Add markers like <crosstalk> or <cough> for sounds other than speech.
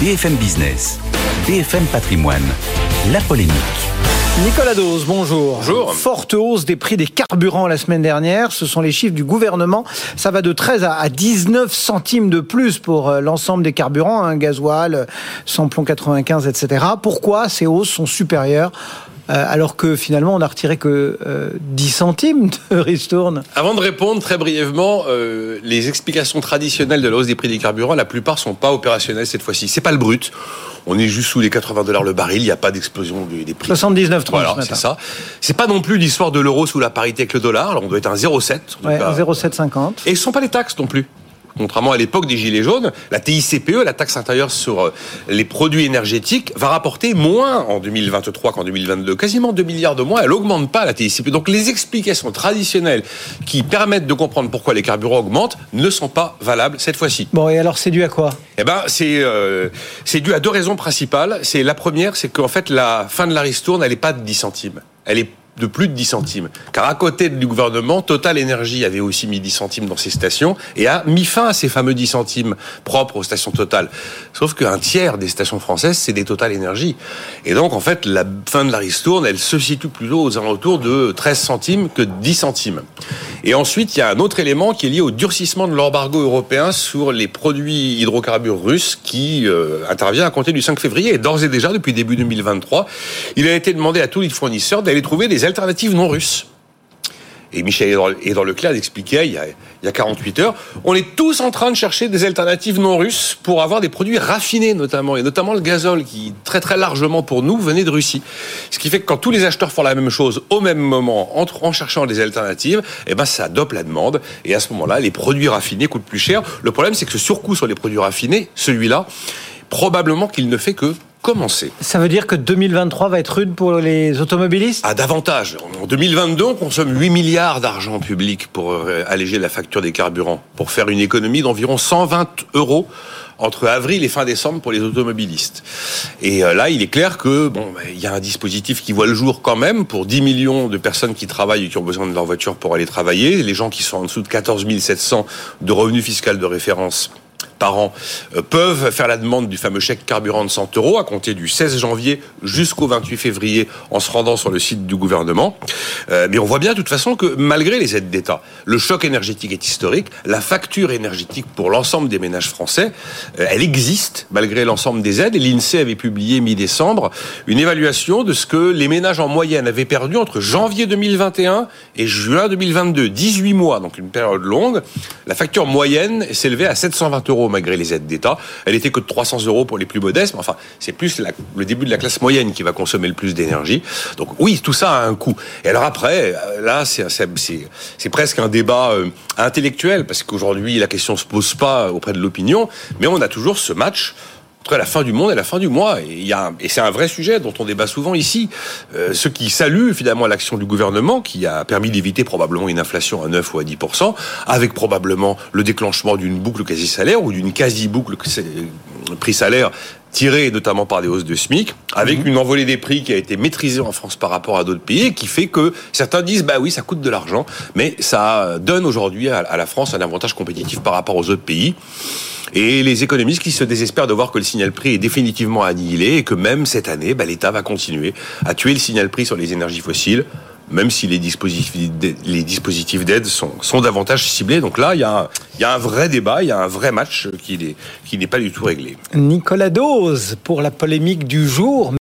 BFM Business, BFM Patrimoine, la polémique. Nicolas Dose, bonjour. Bonjour. Forte hausse des prix des carburants la semaine dernière. Ce sont les chiffres du gouvernement. Ça va de 13 à 19 centimes de plus pour euh, l'ensemble des carburants, hein, gasoil, samplon 95, etc. Pourquoi ces hausses sont supérieures alors que finalement on a retiré que euh, 10 centimes de <laughs> ristourne Avant de répondre très brièvement, euh, les explications traditionnelles de la hausse des prix des carburants, la plupart sont pas opérationnelles cette fois-ci. C'est pas le brut. On est juste sous les 80 dollars le baril. Il n'y a pas d'explosion des prix. 79 30 Voilà, c'est ça. C'est pas non plus l'histoire de l'euro sous la parité avec le dollar. Alors, on doit être un 0,7. en tout Ouais, cas. 0,750. Et ce sont pas les taxes non plus. Contrairement à l'époque des Gilets jaunes, la TICPE, la taxe intérieure sur euh, les produits énergétiques, va rapporter moins en 2023 qu'en 2022. Quasiment 2 milliards de moins. Elle augmente pas la TICPE. Donc les explications traditionnelles qui permettent de comprendre pourquoi les carburants augmentent ne sont pas valables cette fois-ci. Bon, et alors c'est dû à quoi? Eh ben, c'est euh, c'est dû à deux raisons principales. C'est la première, c'est qu'en fait la fin de la ristourne, elle n'est pas de 10 centimes. Elle est de plus de 10 centimes. Car à côté du gouvernement, Total Energy avait aussi mis 10 centimes dans ses stations et a mis fin à ces fameux 10 centimes propres aux stations Total. Sauf qu'un tiers des stations françaises, c'est des Total Energy. Et donc, en fait, la fin de la ristourne, elle se situe plutôt aux alentours de 13 centimes que 10 centimes. Et ensuite, il y a un autre élément qui est lié au durcissement de l'embargo européen sur les produits hydrocarbures russes qui euh, intervient à compter du 5 février. Et d'ores et déjà, depuis début 2023, il a été demandé à tous les fournisseurs d'aller trouver des alternatives non russes. Et Michel Edouard Leclerc expliquait il y, a, il y a 48 heures, on est tous en train de chercher des alternatives non russes pour avoir des produits raffinés notamment, et notamment le gazole qui très très largement pour nous venait de Russie. Ce qui fait que quand tous les acheteurs font la même chose au même moment, en, en cherchant des alternatives, eh ben ça dope la demande, et à ce moment-là, les produits raffinés coûtent plus cher. Le problème, c'est que ce surcoût sur les produits raffinés, celui-là, probablement qu'il ne fait que commencer. Ça veut dire que 2023 va être rude pour les automobilistes? À davantage. En 2022, on consomme 8 milliards d'argent public pour euh, alléger la facture des carburants, pour faire une économie d'environ 120 euros entre avril et fin décembre pour les automobilistes. Et euh, là, il est clair que bon, ben, il y a un dispositif qui voit le jour quand même pour 10 millions de personnes qui travaillent et qui ont besoin de leur voiture pour aller travailler. Les gens qui sont en dessous de 14 700 de revenus fiscal de référence par euh, peuvent faire la demande du fameux chèque carburant de 100 euros à compter du 16 janvier jusqu'au 28 février en se rendant sur le site du gouvernement. Euh, mais on voit bien de toute façon que malgré les aides d'État, le choc énergétique est historique. La facture énergétique pour l'ensemble des ménages français, euh, elle existe malgré l'ensemble des aides. Et l'INSEE avait publié mi-décembre une évaluation de ce que les ménages en moyenne avaient perdu entre janvier 2021 et juin 2022. 18 mois, donc une période longue. La facture moyenne s'élevait à 720 euros malgré les aides d'État. Elle était que de 300 euros pour les plus modestes, mais enfin, c'est plus le début de la classe moyenne qui va consommer le plus d'énergie. Donc oui, tout ça a un coût. Et alors après, euh, là, c'est presque un débat euh, intellectuel, parce qu'aujourd'hui, la question se pose pas auprès de l'opinion, mais on a toujours ce match entre la fin du monde et la fin du mois. Et, c'est un vrai sujet dont on débat souvent ici. Euh, ceux qui saluent finalement l'action du gouvernement, qui a permis d'éviter probablement une inflation à 9 ou à 10%, avec probablement le déclenchement d'une boucle quasi-salaire ou d'une quasi-boucle euh, prix-salaire tirée notamment par des hausses de SMIC, avec une envolée des prix qui a été maîtrisée en France par rapport à d'autres pays, et qui fait que certains disent, bah oui, ça coûte de l'argent, mais ça donne aujourd'hui à, à la France un avantage compétitif par rapport aux autres pays. Et les économistes qui se désespèrent de voir que le signal prix est définitivement annihilé et que même cette année, bah, l'État va continuer à tuer le signal prix sur les énergies fossiles, même si les dispositifs d'aide- sont, davantage ciblés. Donc là, il y, a un, il y a un vrai débat, il y a un vrai match qui n'est qui n'est pas du tout réglé. Nicolas Dose pour la polémique du jour.